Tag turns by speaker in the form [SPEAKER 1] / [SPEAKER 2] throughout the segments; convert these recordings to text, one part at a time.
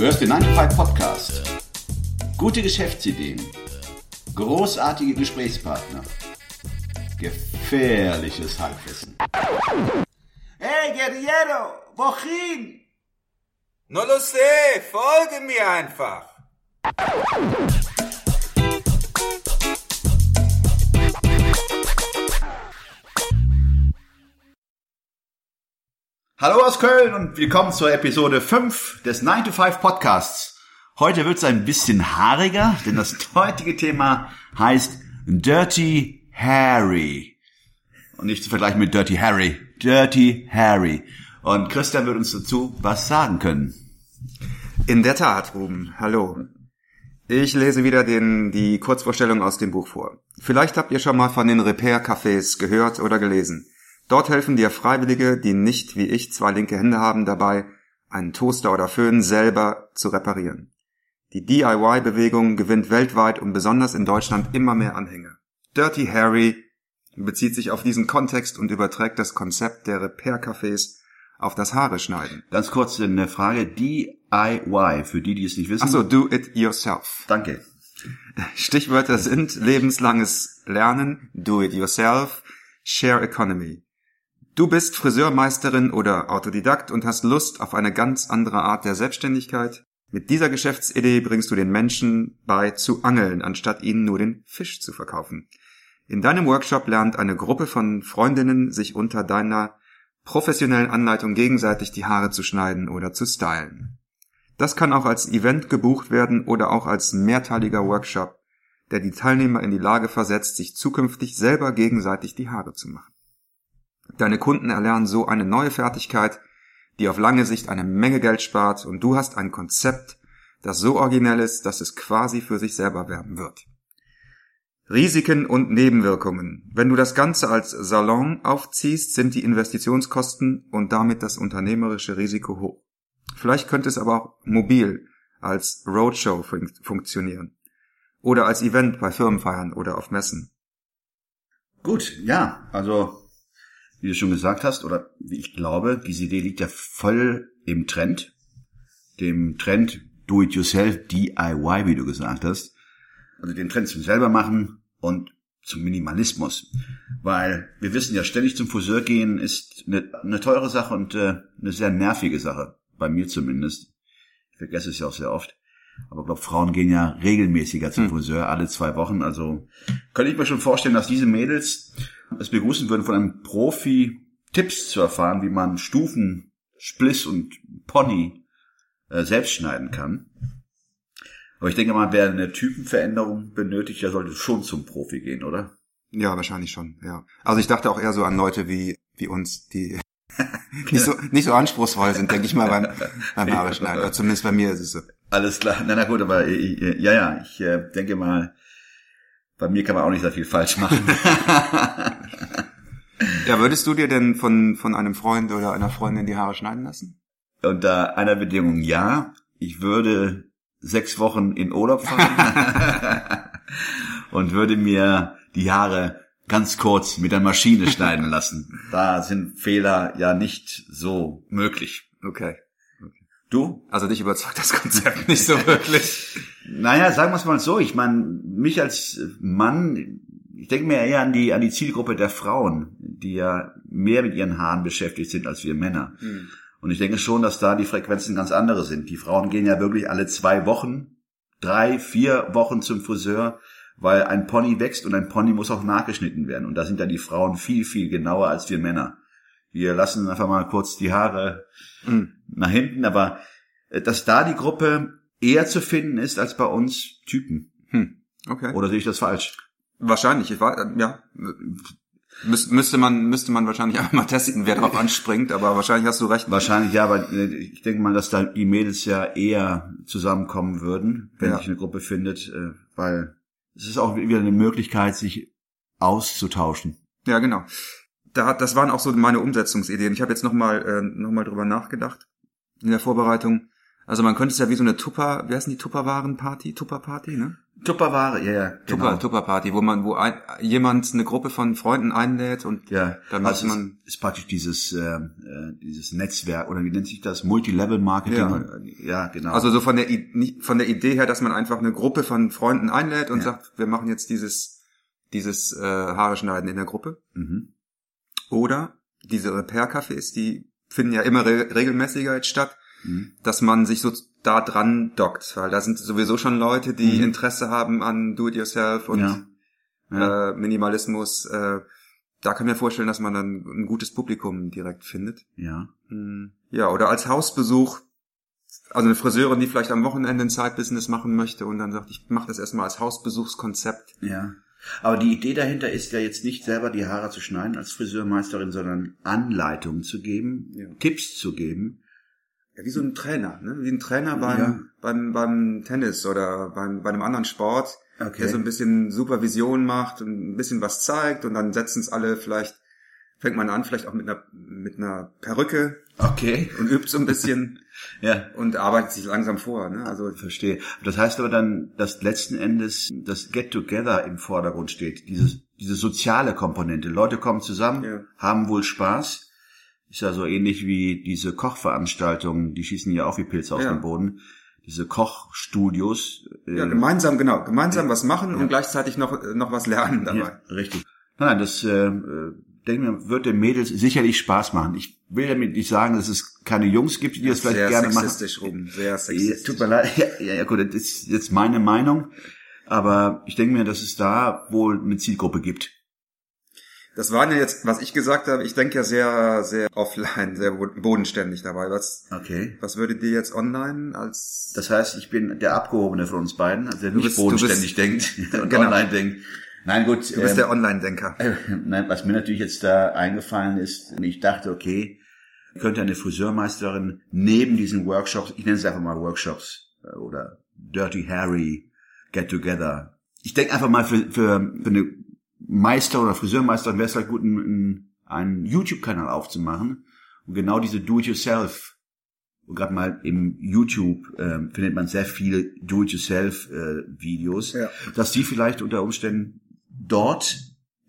[SPEAKER 1] Du hörst den 9 to 5 Podcast. Gute Geschäftsideen. Großartige Gesprächspartner. Gefährliches Halbwissen.
[SPEAKER 2] Hey, Guerriero, wohin?
[SPEAKER 3] No lo sé, folge mir einfach.
[SPEAKER 1] Hallo aus Köln und willkommen zur Episode 5 des 9 to 5 Podcasts. Heute wird es ein bisschen haariger, denn das heutige Thema heißt Dirty Harry. Und nicht zu vergleichen mit Dirty Harry. Dirty Harry. Und Christian wird uns dazu was sagen können.
[SPEAKER 4] In der Tat, Ruben. Hallo. Ich lese wieder den, die Kurzvorstellung aus dem Buch vor. Vielleicht habt ihr schon mal von den Repair-Cafés gehört oder gelesen. Dort helfen dir Freiwillige, die nicht wie ich zwei linke Hände haben, dabei, einen Toaster oder Föhn selber zu reparieren. Die DIY-Bewegung gewinnt weltweit und besonders in Deutschland immer mehr Anhänger. Dirty Harry bezieht sich auf diesen Kontext und überträgt das Konzept der Repair-Cafés auf das Haare schneiden.
[SPEAKER 1] Ganz kurz eine Frage. DIY, für die, die es nicht wissen.
[SPEAKER 4] Achso, do it yourself.
[SPEAKER 1] Danke.
[SPEAKER 4] Stichwörter sind lebenslanges Lernen, do it yourself, share economy. Du bist Friseurmeisterin oder Autodidakt und hast Lust auf eine ganz andere Art der Selbstständigkeit? Mit dieser Geschäftsidee bringst du den Menschen bei zu angeln, anstatt ihnen nur den Fisch zu verkaufen. In deinem Workshop lernt eine Gruppe von Freundinnen sich unter deiner professionellen Anleitung gegenseitig die Haare zu schneiden oder zu stylen. Das kann auch als Event gebucht werden oder auch als mehrteiliger Workshop, der die Teilnehmer in die Lage versetzt, sich zukünftig selber gegenseitig die Haare zu machen. Deine Kunden erlernen so eine neue Fertigkeit, die auf lange Sicht eine Menge Geld spart und du hast ein Konzept, das so originell ist, dass es quasi für sich selber werben wird. Risiken und Nebenwirkungen. Wenn du das Ganze als Salon aufziehst, sind die Investitionskosten und damit das unternehmerische Risiko hoch. Vielleicht könnte es aber auch mobil als Roadshow fun funktionieren. Oder als Event bei Firmenfeiern oder auf Messen.
[SPEAKER 1] Gut, ja, also wie du schon gesagt hast, oder wie ich glaube, diese Idee liegt ja voll im Trend. Dem Trend Do-it-yourself, DIY, wie du gesagt hast. Also den Trend zum selber machen und zum Minimalismus. Weil wir wissen ja, ständig zum Friseur gehen ist eine, eine teure Sache und äh, eine sehr nervige Sache. Bei mir zumindest. Ich vergesse es ja auch sehr oft. Aber ich glaube, Frauen gehen ja regelmäßiger zum hm. Friseur, alle zwei Wochen. Also könnte ich mir schon vorstellen, dass diese Mädels es begrüßen würden, von einem Profi Tipps zu erfahren, wie man Stufen, Spliss und Pony äh, selbst schneiden kann. Aber ich denke mal, wer eine Typenveränderung benötigt, der sollte schon zum Profi gehen, oder?
[SPEAKER 4] Ja, wahrscheinlich schon, ja. Also ich dachte auch eher so an Leute wie, wie uns, die nicht, so, nicht so anspruchsvoll sind, denke ich mal, beim, beim Haare schneiden. zumindest bei mir ist es so.
[SPEAKER 1] Alles klar. Na, na gut, aber ich, ja, ja, ich äh, denke mal, bei mir kann man auch nicht sehr viel falsch machen.
[SPEAKER 4] ja, würdest du dir denn von, von einem Freund oder einer Freundin die Haare schneiden lassen?
[SPEAKER 1] Unter einer Bedingung ja. Ich würde sechs Wochen in Urlaub fahren und würde mir die Haare ganz kurz mit der Maschine schneiden lassen. Da sind Fehler ja nicht so möglich.
[SPEAKER 4] Okay.
[SPEAKER 1] Du?
[SPEAKER 4] Also dich überzeugt das Konzept nicht so wirklich.
[SPEAKER 1] naja, sagen wir es mal so. Ich meine, mich als Mann, ich denke mir eher an die, an die Zielgruppe der Frauen, die ja mehr mit ihren Haaren beschäftigt sind als wir Männer. Hm. Und ich denke schon, dass da die Frequenzen ganz andere sind. Die Frauen gehen ja wirklich alle zwei Wochen, drei, vier Wochen zum Friseur, weil ein Pony wächst und ein Pony muss auch nachgeschnitten werden. Und da sind ja die Frauen viel, viel genauer als wir Männer. Wir lassen einfach mal kurz die Haare mhm. nach hinten, aber äh, dass da die Gruppe eher zu finden ist als bei uns Typen. Hm. Okay. Oder sehe ich das falsch?
[SPEAKER 4] Wahrscheinlich. Ich war, äh, ja, Müs müsste man müsste man wahrscheinlich einmal testen, wer darauf anspringt, aber wahrscheinlich hast du recht.
[SPEAKER 1] Wahrscheinlich ja, aber äh, ich denke mal, dass da die Mädels ja eher zusammenkommen würden, wenn ja. sich eine Gruppe findet, weil es ist auch wieder eine Möglichkeit, sich auszutauschen.
[SPEAKER 4] Ja, genau da, das waren auch so meine Umsetzungsideen. Ich habe jetzt nochmal äh, noch mal drüber nachgedacht in der Vorbereitung. Also man könnte es ja wie so eine Tupper, wie heißt denn die Tupperwaren-Party? Tupper-Party, ne?
[SPEAKER 1] Tupperware, ja, ja, genau.
[SPEAKER 4] Tupper, Tupper-Party, wo man, wo ein, jemand eine Gruppe von Freunden einlädt und
[SPEAKER 1] Ja,
[SPEAKER 4] dann
[SPEAKER 1] also
[SPEAKER 4] muss
[SPEAKER 1] es
[SPEAKER 4] man,
[SPEAKER 1] ist praktisch dieses ähm, äh, dieses Netzwerk oder wie nennt sich das Multilevel-Marketing?
[SPEAKER 4] Ja.
[SPEAKER 1] ja, genau.
[SPEAKER 4] also so von der, von der Idee her, dass man einfach eine Gruppe von Freunden einlädt und
[SPEAKER 1] Ja.
[SPEAKER 4] sagt, wir machen jetzt dieses, dieses äh, Haare schneiden in der Gruppe.
[SPEAKER 1] mhm.
[SPEAKER 4] Oder diese Repair-Cafés, die finden ja immer re regelmäßiger jetzt statt,
[SPEAKER 1] Mhm.
[SPEAKER 4] dass man sich so da dran dockt, weil da sind sowieso schon Leute, die
[SPEAKER 1] Mhm.
[SPEAKER 4] Interesse haben an Do-it-yourself und
[SPEAKER 1] Ja. Ja.
[SPEAKER 4] Äh, Minimalismus. Äh, da kann ich mir vorstellen, dass man dann ein gutes Publikum direkt findet.
[SPEAKER 1] ja.
[SPEAKER 4] Hm, Ja, oder als Hausbesuch, also eine Friseurin, die vielleicht am Wochenende ein Side-Business machen möchte und dann sagt, ich mache das erstmal als Hausbesuchskonzept.
[SPEAKER 1] Ja. Aber die Idee dahinter ist ja jetzt nicht selber die Haare zu schneiden als Friseurmeisterin, sondern Anleitungen zu geben,
[SPEAKER 4] Ja.
[SPEAKER 1] Tipps zu geben.
[SPEAKER 4] Ja, wie so ein Trainer, ne? Wie ein Trainer beim,
[SPEAKER 1] Ja.
[SPEAKER 4] beim, beim Tennis oder beim, bei einem anderen Sport,
[SPEAKER 1] Okay.
[SPEAKER 4] der so ein bisschen Supervision macht und ein bisschen was zeigt und dann setzen es alle vielleicht, fängt man an, vielleicht auch mit einer, mit einer Perücke
[SPEAKER 1] Okay.
[SPEAKER 4] und übt so ein bisschen
[SPEAKER 1] Ja.
[SPEAKER 4] und arbeitet sich langsam vor, ne? Also,
[SPEAKER 1] Verstehe. Das heißt aber dann, dass letzten Endes das Get Together im Vordergrund steht. Dieses, diese soziale Komponente. Leute kommen zusammen,
[SPEAKER 4] Ja.
[SPEAKER 1] haben wohl Spaß. Ist ja so ähnlich wie diese Kochveranstaltungen, die schießen ja auch wie Pilze aus
[SPEAKER 4] Ja.
[SPEAKER 1] dem Boden. Diese Kochstudios. äh,
[SPEAKER 4] ja, gemeinsam, genau, gemeinsam was machen und gleichzeitig noch, noch was lernen dabei.
[SPEAKER 1] Ja, richtig. Nein, nein, das äh, äh, denke mir, wird den Mädels sicherlich Spaß machen. Ich will damit nicht sagen, dass es keine Jungs gibt, die das vielleicht
[SPEAKER 4] Sehr
[SPEAKER 1] gerne machen.
[SPEAKER 4] sexistisch, Ruben, sehr sexistisch.
[SPEAKER 1] tut mir leid. Ja, ja, ja, gut, das ist jetzt meine Meinung. Aber ich denke mir, dass es da wohl eine Zielgruppe gibt.
[SPEAKER 4] Das waren ja jetzt, was ich gesagt habe, ich denke ja sehr, sehr offline, sehr bodenständig dabei. Was,
[SPEAKER 1] Okay.
[SPEAKER 4] was würde dir jetzt online als
[SPEAKER 1] Das heißt, ich bin der Abgehobene von uns beiden, also der nicht
[SPEAKER 4] bist-
[SPEAKER 1] bodenständig denkt und
[SPEAKER 4] Genau.
[SPEAKER 1] online denkt. Nein, gut.
[SPEAKER 4] Du bist
[SPEAKER 1] ähm,
[SPEAKER 4] der Online-Denker.
[SPEAKER 1] Äh, Nein, was mir natürlich jetzt da eingefallen ist, ich dachte, okay, könnte eine Friseurmeisterin neben diesen Workshops, ich nenne es einfach mal Workshops äh, oder Dirty Harry, Get Together. Ich denke einfach mal für, für, für eine Meister oder Friseurmeisterin wäre es vielleicht gut, einen, einen YouTube-Kanal aufzumachen und genau diese Do-it-yourself und gerade mal im YouTube ähm, findet man sehr viele Do-it-yourself-Videos,
[SPEAKER 4] Ja.
[SPEAKER 1] dass die vielleicht unter Umständen dort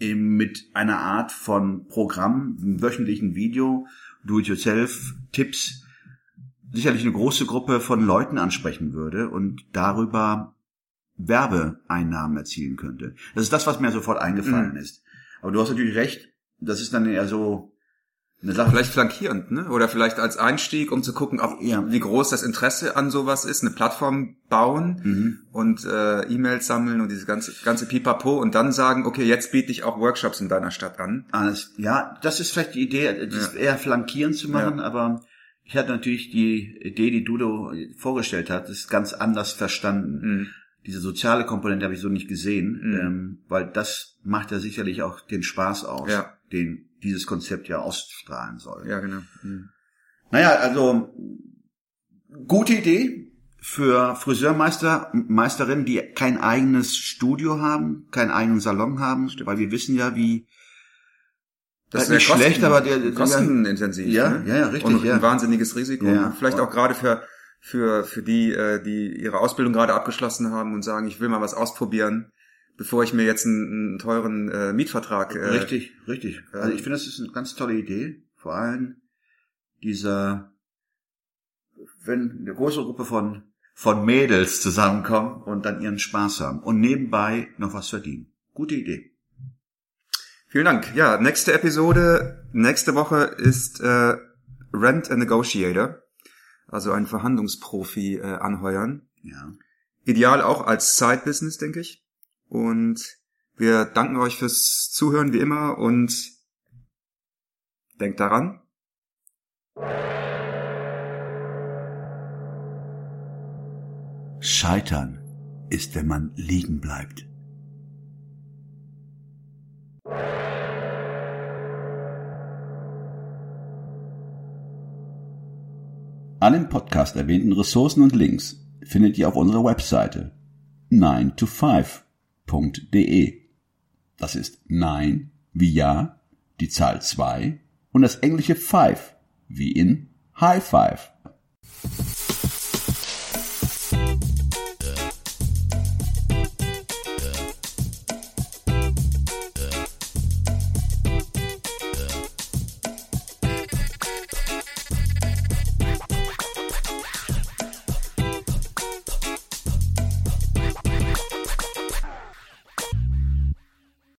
[SPEAKER 1] eben mit einer Art von Programm, einem wöchentlichen Video, Do-it-yourself-Tipps, sicherlich eine große Gruppe von Leuten ansprechen würde und darüber Werbeeinnahmen erzielen könnte. Das ist das, was mir sofort eingefallen
[SPEAKER 4] Mhm.
[SPEAKER 1] ist. Aber du hast natürlich recht, das ist dann eher so.
[SPEAKER 4] Vielleicht flankierend, ne? Oder vielleicht als Einstieg, um zu gucken, ob,
[SPEAKER 1] Ja.
[SPEAKER 4] wie groß das Interesse an sowas ist, eine Plattform bauen
[SPEAKER 1] Mhm.
[SPEAKER 4] und äh, E-Mails sammeln und diese ganze, ganze Pipapo und dann sagen, okay, jetzt biete ich auch Workshops in deiner Stadt an.
[SPEAKER 1] Alles, ja, das ist vielleicht die Idee, das eher flankierend zu machen,
[SPEAKER 4] Ja.
[SPEAKER 1] aber ich hatte natürlich die Idee, die Dudo vorgestellt hat, ist ganz anders verstanden.
[SPEAKER 4] Mhm.
[SPEAKER 1] Diese soziale Komponente habe ich so nicht gesehen,
[SPEAKER 4] Mhm.
[SPEAKER 1] ähm, weil das macht ja sicherlich auch den Spaß aus,
[SPEAKER 4] Ja.
[SPEAKER 1] den dieses Konzept ja ausstrahlen soll.
[SPEAKER 4] Ja, genau. Mhm.
[SPEAKER 1] Naja, also gute Idee für Friseurmeister, Meisterinnen, die kein eigenes Studio haben, keinen eigenen Salon haben, weil wir wissen ja, wie
[SPEAKER 4] Das
[SPEAKER 1] Halt nicht
[SPEAKER 4] sehr
[SPEAKER 1] schlecht, aber der- der-
[SPEAKER 4] kostenintensiv.
[SPEAKER 1] Ja,
[SPEAKER 4] ne?
[SPEAKER 1] ja, ja, richtig,
[SPEAKER 4] Und
[SPEAKER 1] ja.
[SPEAKER 4] ein wahnsinniges Risiko.
[SPEAKER 1] Ja.
[SPEAKER 4] Vielleicht auch gerade für für für die, äh, die ihre Ausbildung gerade abgeschlossen haben und sagen, ich will mal was ausprobieren, bevor ich mir jetzt einen, einen teuren äh, Mietvertrag. Äh,
[SPEAKER 1] Richtig, richtig. Also ich finde, das ist eine ganz tolle Idee. Vor allem dieser, wenn eine große Gruppe von, von Mädels zusammenkommen und dann ihren Spaß haben und nebenbei noch was verdienen. Gute Idee.
[SPEAKER 4] Vielen Dank. Ja, nächste Episode, nächste Woche ist äh, Rent a Negotiator, also ein Verhandlungsprofi äh, anheuern.
[SPEAKER 1] Ja.
[SPEAKER 4] Ideal auch als Side-Business, denke ich. Und wir danken euch fürs Zuhören wie immer und denkt daran.
[SPEAKER 1] Scheitern ist, wenn man liegen bleibt. Alle im Podcast erwähnten Ressourcen und Links findet ihr auf unserer Webseite 9to5.de. Das ist 9 wie Ja, die Zahl 2 und das englische 5 wie in High Five.